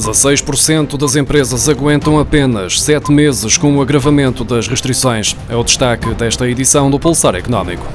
16% das empresas aguentam apenas 7 meses com o agravamento das restrições. É o destaque desta edição do Pulsar Económico.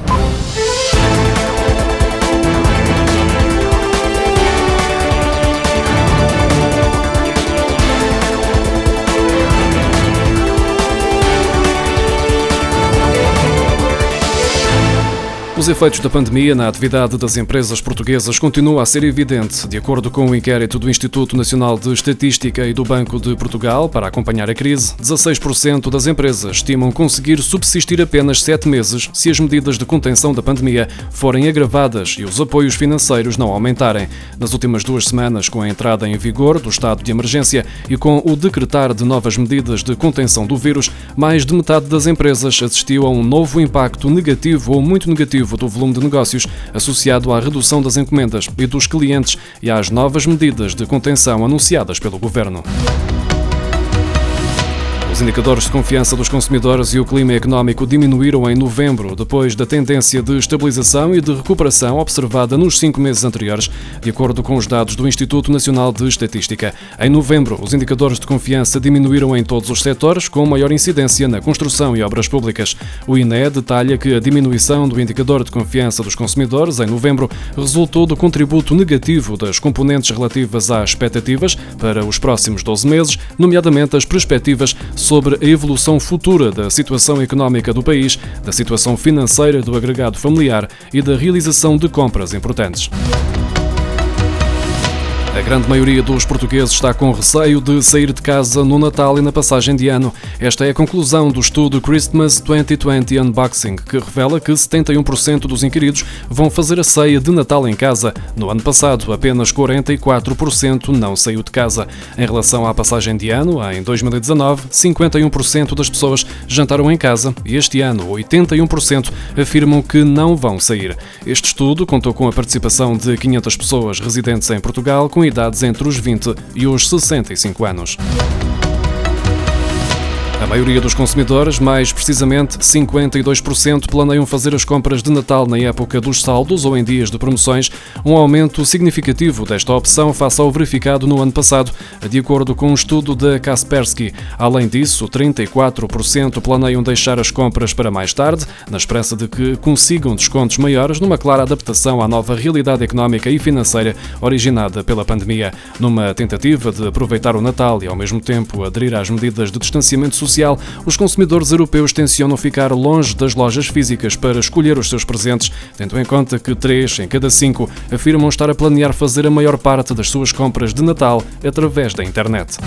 Os efeitos da pandemia na atividade das empresas portuguesas continuam a ser evidente. De acordo com o inquérito do Instituto Nacional de Estatística e do Banco de Portugal, para acompanhar a crise, 16% das empresas estimam conseguir subsistir apenas sete meses se as medidas de contenção da pandemia forem agravadas e os apoios financeiros não aumentarem. Nas últimas duas semanas, com a entrada em vigor do estado de emergência e com o decretar de novas medidas de contenção do vírus, mais de metade das empresas assistiu a um novo impacto negativo ou muito negativo do volume de negócios associado à redução das encomendas e dos clientes e às novas medidas de contenção anunciadas pelo governo. Os indicadores de confiança dos consumidores e o clima económico diminuíram em novembro, depois da tendência de estabilização e de recuperação observada nos cinco meses anteriores, de acordo com os dados do Instituto Nacional de Estatística. Em novembro, os indicadores de confiança diminuíram em todos os setores, com maior incidência na construção e obras públicas. O INE detalha que a diminuição do indicador de confiança dos consumidores em novembro resultou do contributo negativo das componentes relativas às expectativas para os próximos 12 meses, nomeadamente as perspectivas sobre a evolução futura da situação económica do país, da situação financeira do agregado familiar e da realização de compras importantes. A grande maioria dos portugueses está com receio de sair de casa no Natal e na passagem de ano. Esta é a conclusão do estudo Christmas 2020 Unboxing, que revela que 71% dos inquiridos vão fazer a ceia de Natal em casa. No ano passado, apenas 44% não saiu de casa. Em relação à passagem de ano, em 2019, 51% das pessoas jantaram em casa e este ano 81% afirmam que não vão sair. Este estudo contou com a participação de 500 pessoas residentes em Portugal com idades entre os 20 e os 65 anos. A maioria dos consumidores, mais precisamente 52%, planeiam fazer as compras de Natal na época dos saldos ou em dias de promoções, um aumento significativo desta opção face ao verificado no ano passado, de acordo com um estudo da Kaspersky. Além disso, 34% planeiam deixar as compras para mais tarde, na esperança de que consigam descontos maiores numa clara adaptação à nova realidade económica e financeira originada pela pandemia. Numa tentativa de aproveitar o Natal e ao mesmo tempo aderir às medidas de distanciamento social, social, os consumidores europeus tencionam ficar longe das lojas físicas para escolher os seus presentes, tendo em conta que 3 em cada 5 afirmam estar a planear fazer a maior parte das suas compras de Natal através da internet.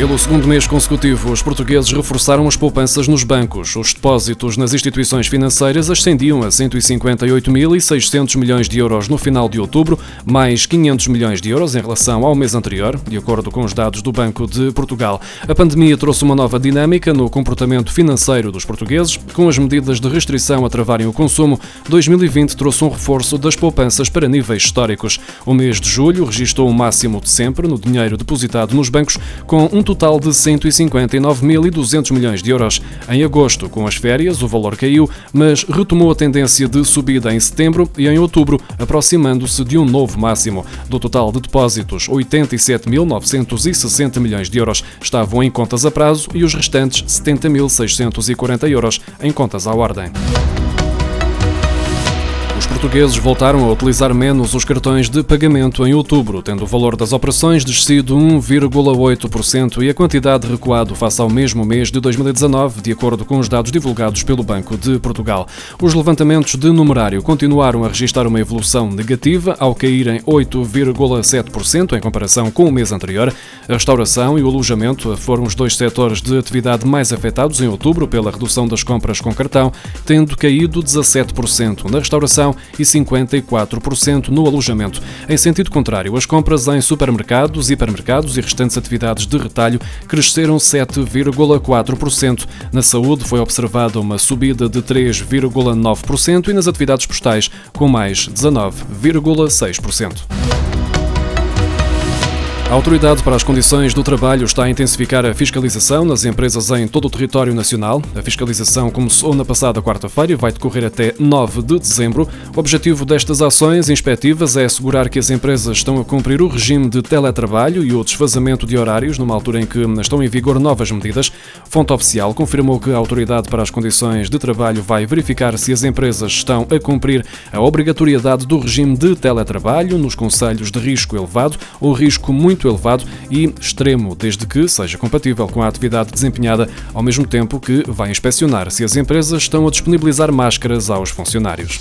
Pelo segundo mês consecutivo, os portugueses reforçaram as poupanças nos bancos. Os depósitos nas instituições financeiras ascendiam a 158.600 milhões de euros no final de outubro, mais 500 milhões de euros em relação ao mês anterior, de acordo com os dados do Banco de Portugal. A pandemia trouxe uma nova dinâmica no comportamento financeiro dos portugueses, com as medidas de restrição a travarem o consumo. 2020 trouxe um reforço das poupanças para níveis históricos. O mês de julho registrou o máximo de sempre no dinheiro depositado nos bancos, com um total de 159.200 milhões de euros. Em agosto, com as férias, o valor caiu, mas retomou a tendência de subida em setembro e em outubro, aproximando-se de um novo máximo. Do total de depósitos, 87.960 milhões de euros estavam em contas a prazo e os restantes 70.640 euros em contas à ordem portugueses voltaram a utilizar menos os cartões de pagamento em outubro, tendo o valor das operações descido 1,8% e a quantidade recuado face ao mesmo mês de 2019, de acordo com os dados divulgados pelo Banco de Portugal. Os levantamentos de numerário continuaram a registrar uma evolução negativa, ao caírem 8,7% em comparação com o mês anterior. A restauração e o alojamento foram os dois setores de atividade mais afetados em outubro pela redução das compras com cartão, tendo caído 17% na restauração e 54% no alojamento. Em sentido contrário, as compras em supermercados, hipermercados e restantes atividades de retalho cresceram 7,4%. Na saúde foi observada uma subida de 3,9% e nas atividades postais com mais 19,6%. A Autoridade para as Condições do Trabalho está a intensificar a fiscalização nas empresas em todo o território nacional. A fiscalização começou na passada quarta-feira e vai decorrer até 9 de dezembro. O objetivo destas ações inspectivas é assegurar que as empresas estão a cumprir o regime de teletrabalho e o desfazamento de horários, numa altura em que estão em vigor novas medidas. Fonte oficial confirmou que a Autoridade para as Condições de Trabalho vai verificar se as empresas estão a cumprir a obrigatoriedade do regime de teletrabalho nos conselhos de risco elevado ou risco muito muito elevado e extremo, desde que seja compatível com a atividade desempenhada, ao mesmo tempo que vai inspecionar se as empresas estão a disponibilizar máscaras aos funcionários.